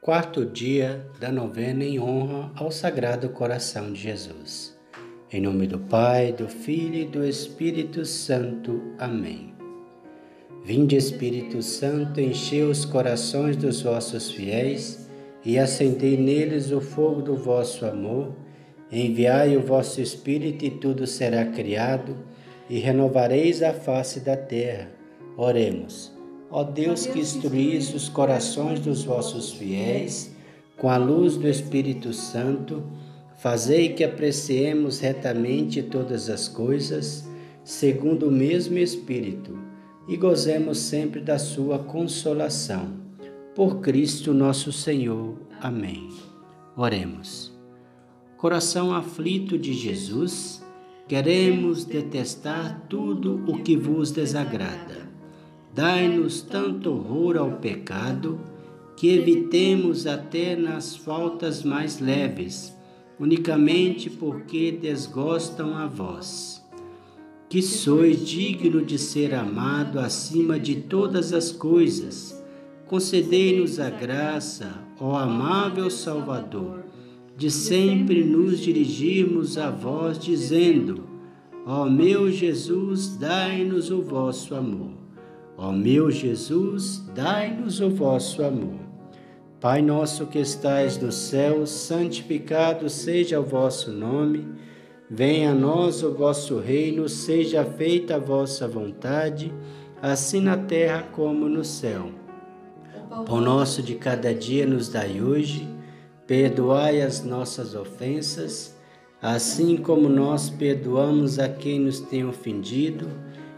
quarto dia da novena em honra ao Sagrado Coração de Jesus. Em nome do Pai, do Filho e do Espírito Santo. Amém. Vinde, Espírito Santo, enchei os corações dos vossos fiéis e acendei neles o fogo do vosso amor. Enviai o vosso Espírito e tudo será criado, e renovareis a face da terra. Oremos. Ó Deus que instruís os corações dos vossos fiéis com a luz do Espírito Santo, fazei que apreciemos retamente todas as coisas, segundo o mesmo Espírito, e gozemos sempre da sua consolação. Por Cristo nosso Senhor. Amém. Oremos. Coração aflito de Jesus, queremos detestar tudo o que vos desagrada Dai-nos tanto horror ao pecado que evitemos até nas faltas mais leves, unicamente porque desgostam a vós. Que sois digno de ser amado acima de todas as coisas, concedei-nos a graça, ó amável Salvador, de sempre nos dirigirmos a vós, dizendo: Ó meu Jesus, dai-nos o vosso amor. Ó meu Jesus, dai-nos o vosso amor. Pai nosso que estais no céu, santificado seja o vosso nome. Venha a nós o vosso reino, seja feita a vossa vontade, assim na terra como no céu. O nosso de cada dia nos dai hoje, perdoai as nossas ofensas, assim como nós perdoamos a quem nos tem ofendido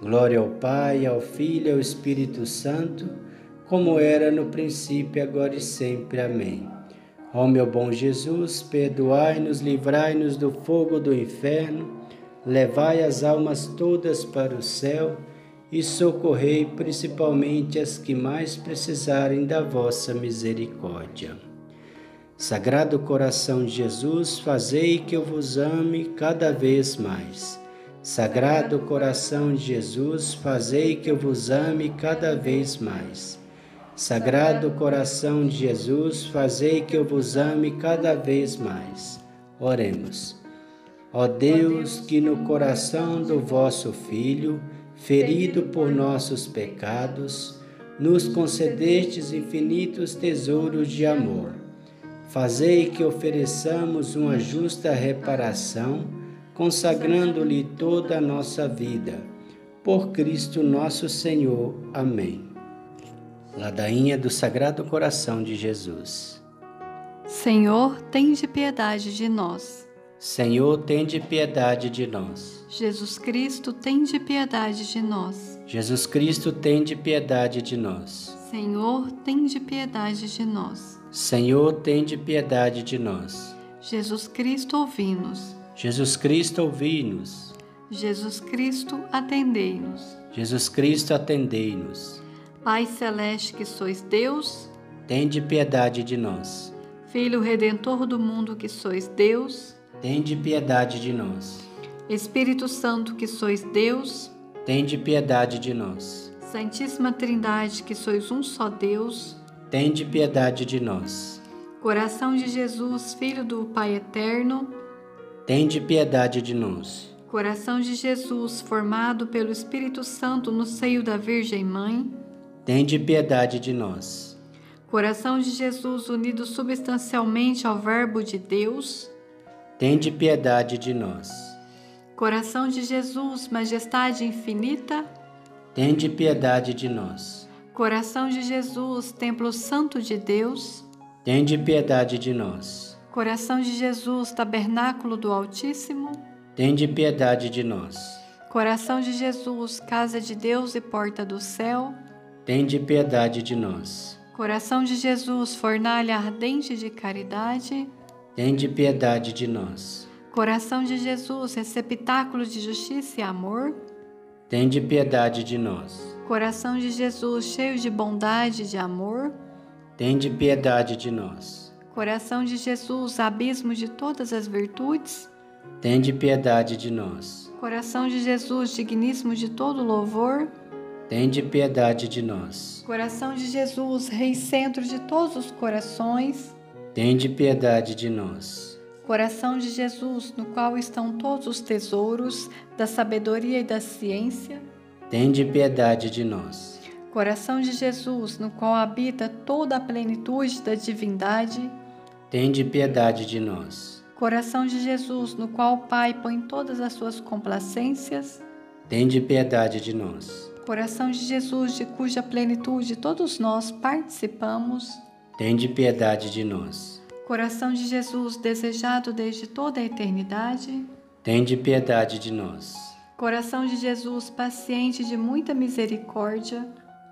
Glória ao Pai, ao Filho e ao Espírito Santo, como era no princípio, agora e sempre. Amém. Ó meu bom Jesus, perdoai-nos, livrai-nos do fogo do inferno, levai as almas todas para o céu e socorrei principalmente as que mais precisarem da vossa misericórdia. Sagrado coração de Jesus, fazei que eu vos ame cada vez mais. Sagrado coração de Jesus, fazei que eu vos ame cada vez mais. Sagrado coração de Jesus, fazei que eu vos ame cada vez mais. Oremos. Ó Deus, que no coração do vosso Filho, ferido por nossos pecados, nos concedestes infinitos tesouros de amor. Fazei que ofereçamos uma justa reparação consagrando-lhe toda a nossa vida. Por Cristo nosso Senhor. Amém. Ladainha do Sagrado Coração de Jesus. Senhor, tende piedade de nós. Senhor, tende piedade de nós. Jesus Cristo, tende piedade de nós. Jesus Cristo, tende piedade de nós. Senhor, tende piedade de nós. Senhor, tende piedade de nós. Jesus Cristo, ouvi-nos. Jesus Cristo, ouvi-nos. Jesus Cristo, atendei-nos. Jesus Cristo, atendei-nos. Pai celeste que sois Deus, tende piedade de nós. Filho redentor do mundo que sois Deus, tende piedade de nós. Espírito Santo que sois Deus, tende piedade de nós. Santíssima Trindade que sois um só Deus, tende piedade de nós. Coração de Jesus, Filho do Pai eterno, Tende piedade de nós. Coração de Jesus, formado pelo Espírito Santo no seio da Virgem Mãe. Tende piedade de nós. Coração de Jesus, unido substancialmente ao Verbo de Deus. Tende piedade de nós. Coração de Jesus, majestade infinita. Tende piedade de nós. Coração de Jesus, templo santo de Deus. Tende piedade de nós. Coração de Jesus, tabernáculo do Altíssimo, tende piedade de nós. Coração de Jesus, casa de Deus e porta do céu, tende piedade de nós. Coração de Jesus, fornalha ardente de caridade, tende piedade de nós. Coração de Jesus, receptáculo de justiça e amor, tende piedade de nós. Coração de Jesus, cheio de bondade e de amor, tende piedade de nós. Coração de Jesus, abismo de todas as virtudes, tende piedade de nós. Coração de Jesus, digníssimo de todo louvor, tende piedade de nós. Coração de Jesus, Rei centro de todos os corações, tende piedade de nós. Coração de Jesus, no qual estão todos os tesouros da sabedoria e da ciência, tende piedade de nós. Coração de Jesus, no qual habita toda a plenitude da divindade, tende piedade de nós. Coração de Jesus, no qual o Pai põe todas as suas complacências, tende piedade de nós. Coração de Jesus, de cuja plenitude todos nós participamos, tende piedade de nós. Coração de Jesus, desejado desde toda a eternidade, tende piedade de nós. Coração de Jesus, paciente de muita misericórdia,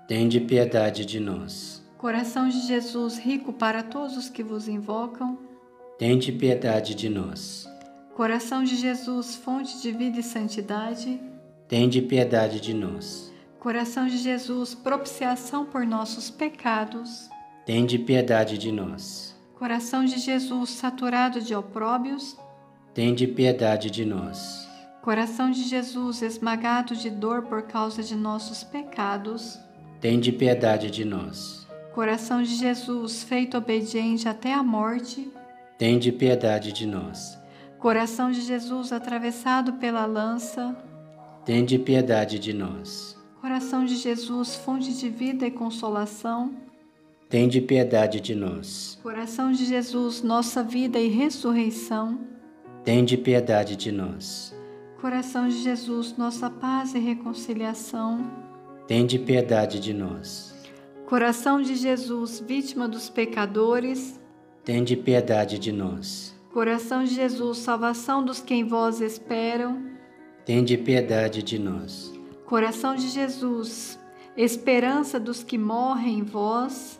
tende piedade de nós. Coração de Jesus, rico para todos os que vos invocam, tende piedade de nós. Coração de Jesus, fonte de vida e santidade, tende piedade de nós. Coração de Jesus, propiciação por nossos pecados, tende piedade de nós. Coração de Jesus, saturado de opróbios, tende piedade de nós. Coração de Jesus, esmagado de dor por causa de nossos pecados, tende piedade de nós. Coração de Jesus, feito obediente até a morte, tende piedade de nós. Coração de Jesus, atravessado pela lança, tende piedade de nós. Coração de Jesus, fonte de vida e consolação, tende piedade de nós. Coração de Jesus, nossa vida e ressurreição, tende piedade de nós. Coração de Jesus, nossa paz e reconciliação, tende piedade de nós. Coração de Jesus, vítima dos pecadores, tende piedade de nós. Coração de Jesus, salvação dos que em vós esperam, tende piedade de nós. Coração de Jesus, esperança dos que morrem em vós,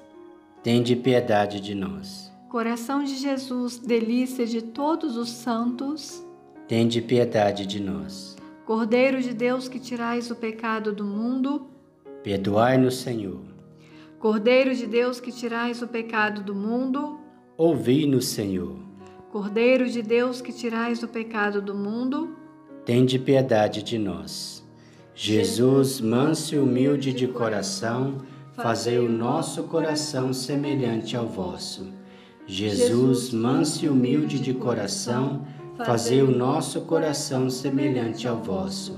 tende piedade de nós. Coração de Jesus, delícia de todos os santos, tende piedade de nós. Cordeiro de Deus que tirais o pecado do mundo, perdoai-nos, Senhor. Cordeiro de Deus que tirais o pecado do mundo, ouvi-nos, Senhor. Cordeiro de Deus que tirais o pecado do mundo, tende piedade de nós. Jesus, manso e humilde de coração, fazei o nosso coração semelhante ao vosso. Jesus, manso e humilde de coração, fazei o nosso coração semelhante ao vosso.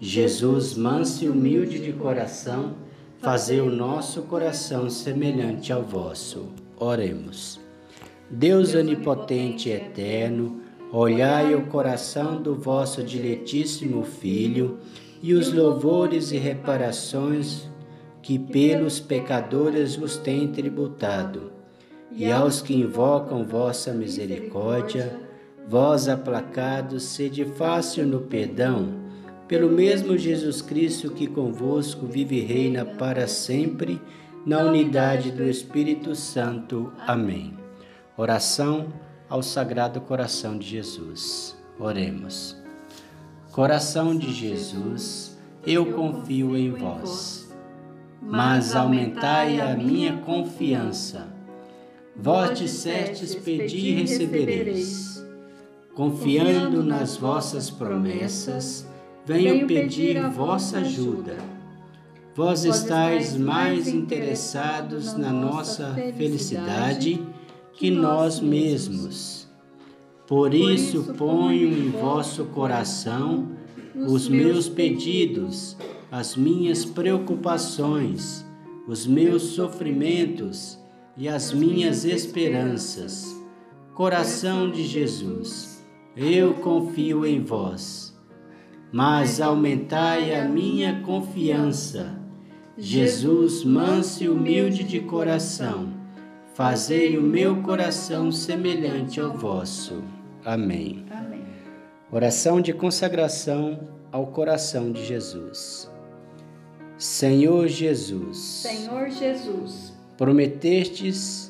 Jesus, manso e humilde de coração, fazei o nosso coração semelhante ao vosso. Oremos. Deus onipotente e eterno, olhai o coração do vosso diletíssimo Filho e os louvores e reparações que pelos pecadores vos tem tributado, e aos que invocam vossa misericórdia, vós aplacados, sede fácil no perdão, pelo mesmo Jesus Cristo que convosco vive e reina para sempre, na unidade do Espírito Santo. Amém. Oração ao Sagrado Coração de Jesus. Oremos. Coração de Jesus, eu confio em vós, mas aumentai a minha confiança. Vós dissestes: pedi e recebereis. Confiando nas vossas promessas, venho pedir vossa ajuda. Vós estáis mais interessados na nossa felicidade que nós mesmos. Por isso ponho em vosso coração os meus pedidos, as minhas preocupações, os meus sofrimentos e as minhas esperanças. Coração de Jesus, eu confio em vós, mas aumentai a minha confiança. Jesus, manso e humilde de coração, fazei o meu coração semelhante ao vosso. Amém. Amém. Oração de consagração ao coração de Jesus. Senhor Jesus, Senhor Jesus, prometestes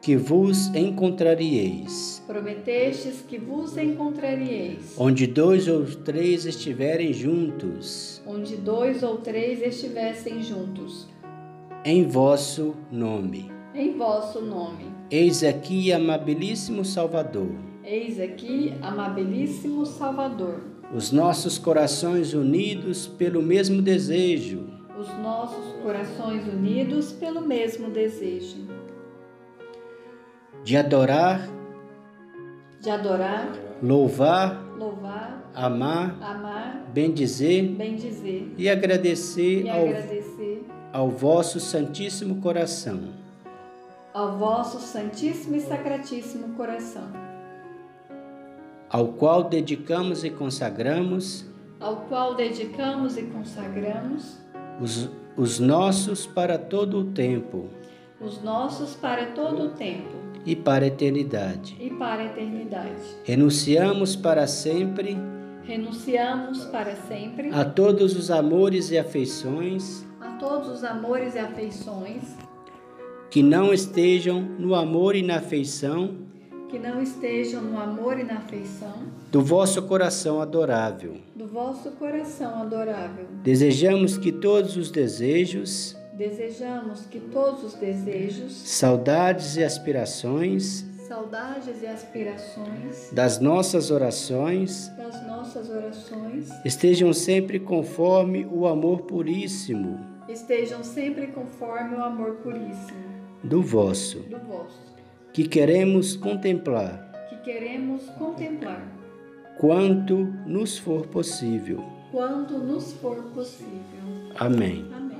que vos encontraríeis. Prometestes que vos encontraríeis. Onde dois ou três estiverem juntos. Onde dois ou três estivessem juntos. Em vosso nome. Em vosso nome. Eis aqui, amabilíssimo Salvador. Eis aqui, amabilíssimo Salvador. Os nossos corações unidos pelo mesmo desejo. Os nossos corações unidos pelo mesmo desejo de adorar, de adorar, louvar, louvar, amar, amar, bendizer, bendizer e agradecer, e ao, agradecer ao vosso Santíssimo Coração, ao vosso Santíssimo e Sacratíssimo Coração, ao qual dedicamos e consagramos, ao qual dedicamos e consagramos os, os nossos para todo o tempo, os nossos para todo o tempo e para a eternidade. E para a eternidade. Renunciamos para sempre. Renunciamos para sempre a todos os amores e afeições. A todos os amores e afeições que não estejam no amor e na afeição. Que não estejam no amor e na afeição do vosso coração adorável. Do vosso coração adorável. Desejamos que todos os desejos Desejamos que todos os desejos, saudades e aspirações, saudades e aspirações das nossas orações, das nossas orações estejam sempre conforme o amor puríssimo, estejam sempre conforme o amor puríssimo do vosso, do vosso, que queremos contemplar, que queremos contemplar, quanto nos for possível, quanto nos for possível. Amém. Amém.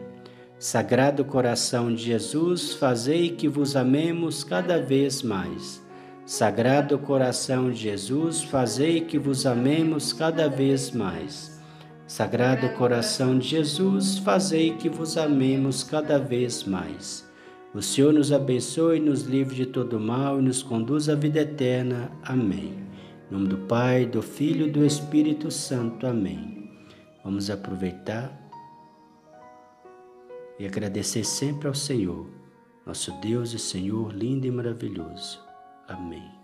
Sagrado coração de Jesus, fazei que vos amemos cada vez mais. Sagrado coração de Jesus, fazei que vos amemos cada vez mais. Sagrado coração de Jesus, fazei que vos amemos cada vez mais. O Senhor nos abençoe, nos livre de todo mal e nos conduz à vida eterna. Amém. Em nome do Pai, do Filho e do Espírito Santo. Amém. Vamos aproveitar e agradecer sempre ao Senhor, nosso Deus e Senhor lindo e maravilhoso. Amém.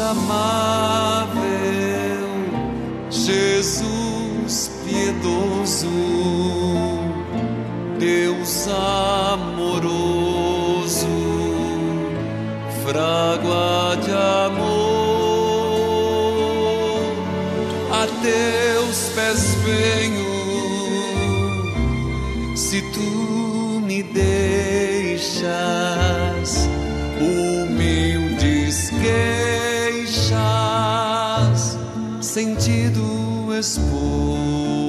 Amável, Jesus piedoso, Deus amoroso, frágua humildes que sentido expor.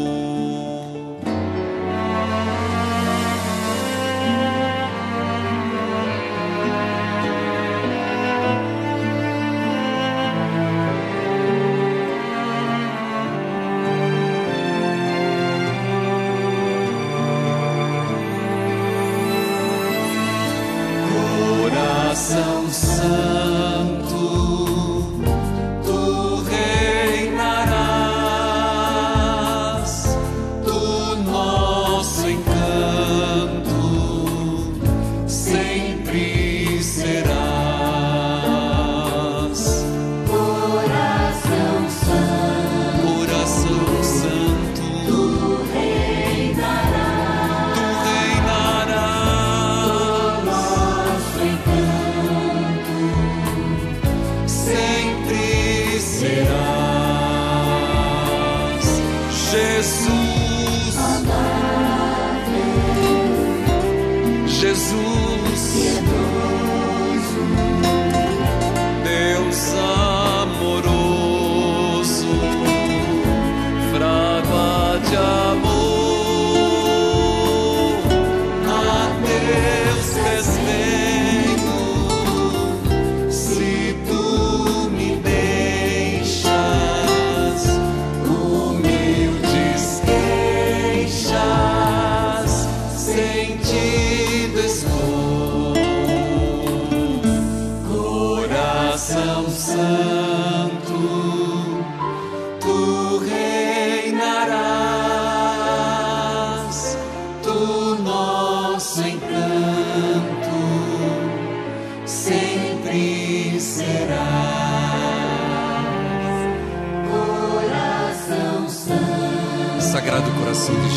Jesus,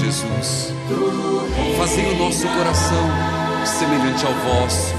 Jesus, fazei o nosso coração semelhante ao vosso,